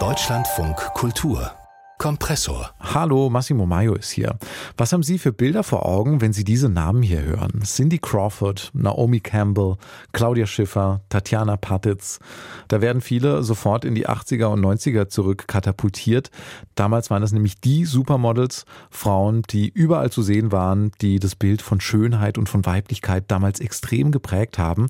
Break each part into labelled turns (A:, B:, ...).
A: Deutschlandfunk Kultur Kompressor.
B: Hallo, Massimo Maio ist hier. Was haben Sie für Bilder vor Augen, wenn Sie diese Namen hier hören? Cindy Crawford, Naomi Campbell, Claudia Schiffer, Tatjana Patitz. Da werden viele sofort in die 80er und 90er zurück katapultiert. Damals waren es nämlich die Supermodels, Frauen, die überall zu sehen waren, die das Bild von Schönheit und von Weiblichkeit damals extrem geprägt haben.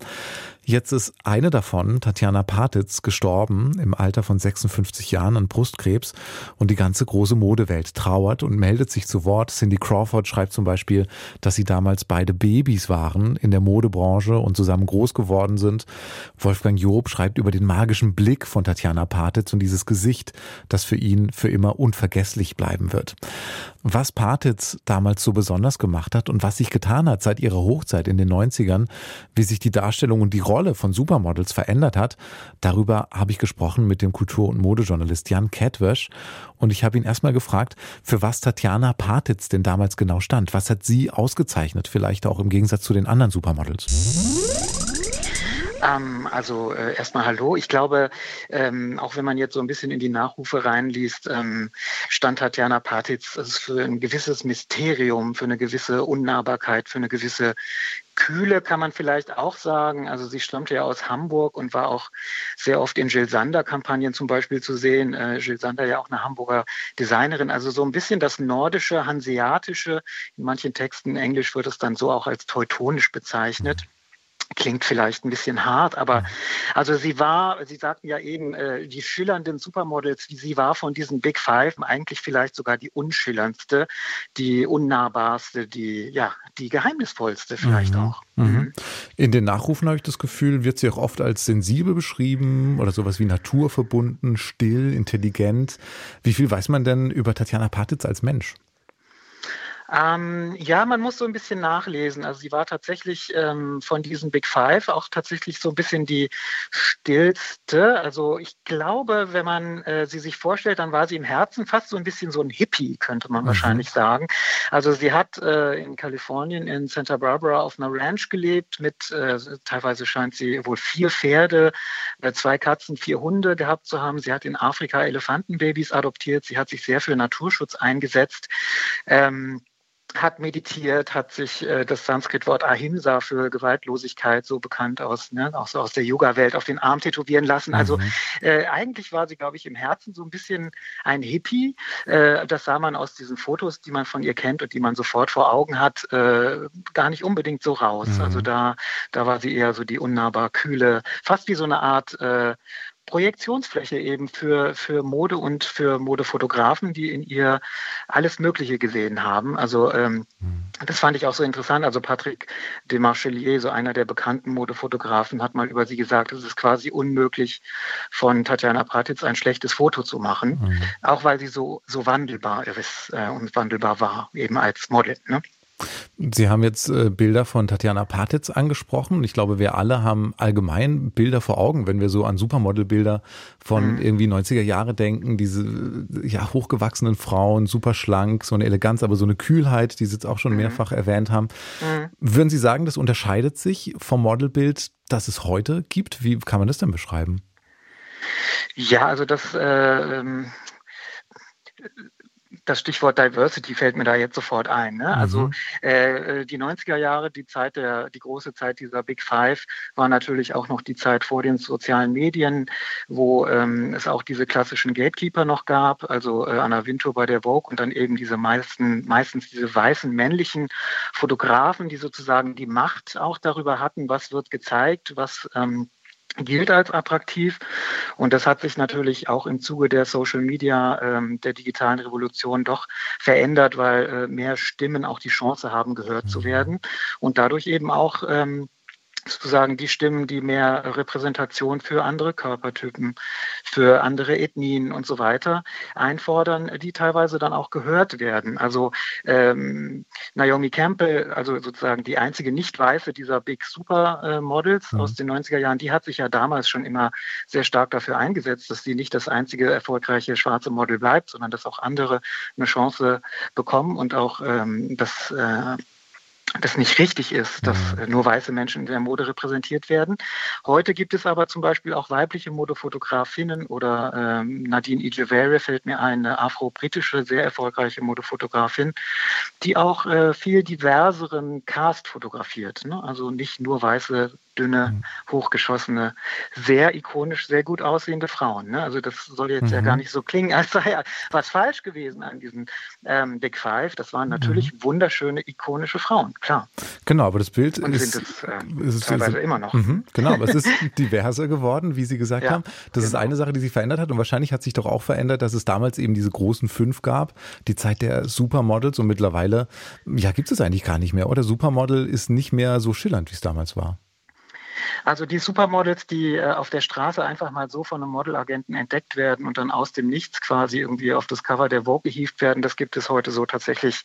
B: Jetzt ist eine davon, Tatjana Patitz, gestorben im Alter von 56 Jahren an Brustkrebs und die ganze große Modewelt trauert und meldet sich zu Wort. Cindy Crawford schreibt zum Beispiel, dass sie damals beide Babys waren in der Modebranche und zusammen groß geworden sind. Wolfgang Job schreibt über den magischen Blick von Tatjana Patitz und dieses Gesicht, das für ihn für immer unvergesslich bleiben wird. Was Patitz damals so besonders gemacht hat und was sich getan hat seit ihrer Hochzeit in den 90ern, wie sich die Darstellung und die Rolle von Supermodels verändert hat, darüber habe ich gesprochen mit dem Kultur- und Modejournalist Jan Kettwösch und ich habe ihn erstmal gefragt, für was Tatjana Patitz denn damals genau stand. Was hat sie ausgezeichnet, vielleicht auch im Gegensatz zu den anderen Supermodels?
C: Ähm, also äh, erstmal Hallo. Ich glaube, ähm, auch wenn man jetzt so ein bisschen in die Nachrufe reinliest, ähm, stand Tatjana Patitz für ein gewisses Mysterium, für eine gewisse Unnahbarkeit, für eine gewisse Kühle kann man vielleicht auch sagen. Also sie stammte ja aus Hamburg und war auch sehr oft in Jill Sander-Kampagnen zum Beispiel zu sehen. Äh, Jill Sander ja auch eine Hamburger Designerin. Also so ein bisschen das nordische, hanseatische. In manchen Texten in Englisch wird es dann so auch als teutonisch bezeichnet. Klingt vielleicht ein bisschen hart, aber also sie war, Sie sagten ja eben, äh, die schillernden Supermodels, wie sie war von diesen Big Five, eigentlich vielleicht sogar die unschillerndste, die unnahbarste, die, ja, die geheimnisvollste vielleicht mhm. auch. Mhm.
B: mhm. In den Nachrufen habe ich das Gefühl, wird sie auch oft als sensibel beschrieben oder sowas wie naturverbunden, still, intelligent. Wie viel weiß man denn über Tatjana Patitz als Mensch?
C: Ähm, ja, man muss so ein bisschen nachlesen. Also sie war tatsächlich ähm, von diesen Big Five auch tatsächlich so ein bisschen die stillste. Also ich glaube, wenn man äh, sie sich vorstellt, dann war sie im Herzen fast so ein bisschen so ein Hippie, könnte man mhm. wahrscheinlich sagen. Also sie hat äh, in Kalifornien in Santa Barbara auf einer Ranch gelebt mit, äh, teilweise scheint sie wohl vier Pferde, äh, zwei Katzen, vier Hunde gehabt zu haben. Sie hat in Afrika Elefantenbabys adoptiert. Sie hat sich sehr für Naturschutz eingesetzt. Ähm, hat meditiert, hat sich äh, das Sanskrit-Wort Ahimsa für Gewaltlosigkeit so bekannt aus, ne, auch so aus der Yoga-Welt auf den Arm tätowieren lassen. Also mhm. äh, eigentlich war sie, glaube ich, im Herzen so ein bisschen ein Hippie. Äh, das sah man aus diesen Fotos, die man von ihr kennt und die man sofort vor Augen hat, äh, gar nicht unbedingt so raus. Mhm. Also da, da war sie eher so die unnahbar kühle, fast wie so eine Art äh, Projektionsfläche eben für, für Mode und für Modefotografen, die in ihr alles Mögliche gesehen haben. Also ähm, mhm. das fand ich auch so interessant. Also Patrick de Marchelier, so einer der bekannten Modefotografen, hat mal über sie gesagt, es ist quasi unmöglich, von Tatjana Pratitz ein schlechtes Foto zu machen, mhm. auch weil sie so, so wandelbar ist äh, und wandelbar war, eben als Model. Ne?
B: Sie haben jetzt äh, Bilder von Tatjana Patitz angesprochen. Ich glaube, wir alle haben allgemein Bilder vor Augen, wenn wir so an Supermodelbilder von mhm. irgendwie 90er Jahre denken. Diese ja, hochgewachsenen Frauen, super schlank, so eine Eleganz, aber so eine Kühlheit, die Sie jetzt auch schon mhm. mehrfach erwähnt haben. Mhm. Würden Sie sagen, das unterscheidet sich vom Modelbild, das es heute gibt? Wie kann man das denn beschreiben?
C: Ja, also das äh, ähm, das Stichwort Diversity fällt mir da jetzt sofort ein. Ne? Also mhm. äh, die 90er Jahre, die Zeit der, die große Zeit dieser Big Five, war natürlich auch noch die Zeit vor den sozialen Medien, wo ähm, es auch diese klassischen Gatekeeper noch gab, also äh, Anna Wintour bei der Vogue und dann eben diese meisten, meistens diese weißen männlichen Fotografen, die sozusagen die Macht auch darüber hatten, was wird gezeigt, was ähm, gilt als attraktiv. Und das hat sich natürlich auch im Zuge der Social Media, ähm, der digitalen Revolution doch verändert, weil äh, mehr Stimmen auch die Chance haben, gehört zu mhm. werden und dadurch eben auch ähm, sozusagen die Stimmen, die mehr Repräsentation für andere Körpertypen, für andere Ethnien und so weiter einfordern, die teilweise dann auch gehört werden. Also ähm, Naomi Campbell, also sozusagen die einzige Nicht-Weiße dieser Big Supermodels mhm. aus den 90er Jahren, die hat sich ja damals schon immer sehr stark dafür eingesetzt, dass sie nicht das einzige erfolgreiche schwarze Model bleibt, sondern dass auch andere eine Chance bekommen und auch ähm, das äh, das nicht richtig ist, dass mhm. nur weiße Menschen in der Mode repräsentiert werden. Heute gibt es aber zum Beispiel auch weibliche Modefotografinnen oder ähm, Nadine Ijevere fällt mir ein, eine afro-britische, sehr erfolgreiche Modefotografin, die auch äh, viel diverseren Cast fotografiert. Ne? Also nicht nur weiße dünne, mhm. hochgeschossene, sehr ikonisch, sehr gut aussehende Frauen. Ne? Also das soll jetzt mhm. ja gar nicht so klingen, als sei ja was falsch gewesen an diesen ähm, Big Five. Das waren natürlich mhm. wunderschöne, ikonische Frauen, klar.
B: Genau, aber das Bild
C: Und
B: ist,
C: sind es, äh, ist teilweise ist, immer noch.
B: Mhm, genau, aber es ist diverser geworden, wie Sie gesagt ja, haben. Das genau. ist eine Sache, die sich verändert hat und wahrscheinlich hat sich doch auch verändert, dass es damals eben diese großen fünf gab, die Zeit der Supermodels und mittlerweile, ja, gibt es eigentlich gar nicht mehr, oder? Supermodel ist nicht mehr so schillernd, wie es damals war.
C: Also die Supermodels, die äh, auf der Straße einfach mal so von einem Modelagenten entdeckt werden und dann aus dem Nichts quasi irgendwie auf das Cover der Vogue gehievt werden, das gibt es heute so tatsächlich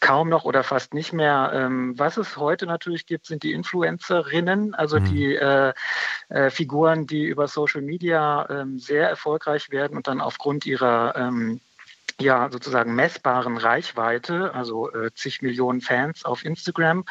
C: kaum noch oder fast nicht mehr. Ähm, was es heute natürlich gibt, sind die Influencerinnen, also mhm. die äh, äh, Figuren, die über Social Media ähm, sehr erfolgreich werden und dann aufgrund ihrer ähm, ja sozusagen messbaren Reichweite, also äh, zig Millionen Fans auf Instagram,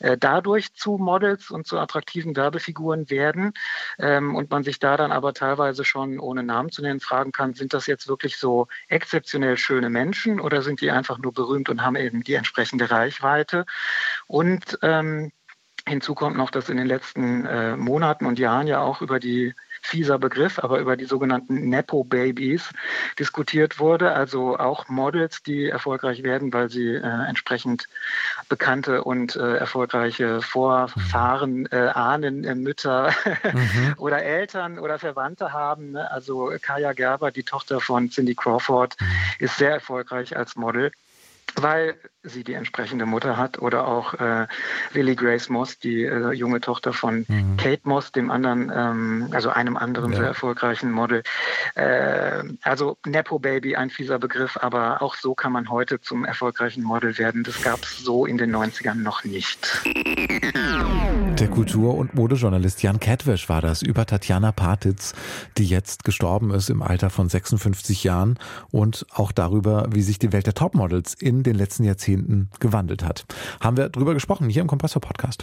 C: äh, dadurch zu Models und zu attraktiven Werbefiguren werden ähm, und man sich da dann aber teilweise schon ohne Namen zu nennen fragen kann, sind das jetzt wirklich so exzeptionell schöne Menschen oder sind die einfach nur berühmt und haben eben die entsprechende Reichweite? Und ähm, Hinzu kommt noch, dass in den letzten äh, Monaten und Jahren ja auch über die fieser Begriff, aber über die sogenannten Nepo-Babies diskutiert wurde. Also auch Models, die erfolgreich werden, weil sie äh, entsprechend bekannte und äh, erfolgreiche Vorfahren, äh, Ahnen, äh, Mütter mhm. oder Eltern oder Verwandte haben. Ne? Also Kaya Gerber, die Tochter von Cindy Crawford, mhm. ist sehr erfolgreich als Model weil sie die entsprechende Mutter hat oder auch äh, Lily Grace Moss, die äh, junge Tochter von mhm. Kate Moss, dem anderen, ähm, also einem anderen ja. sehr erfolgreichen Model. Äh, also Nepo Baby, ein fieser Begriff, aber auch so kann man heute zum erfolgreichen Model werden. Das gab es so in den 90ern noch nicht.
B: Der Kultur- und Modejournalist Jan Kettwisch war das über Tatjana Partitz, die jetzt gestorben ist im Alter von 56 Jahren und auch darüber, wie sich die Welt der Topmodels in den letzten Jahrzehnten gewandelt hat. Haben wir drüber gesprochen hier im Kompressor Podcast.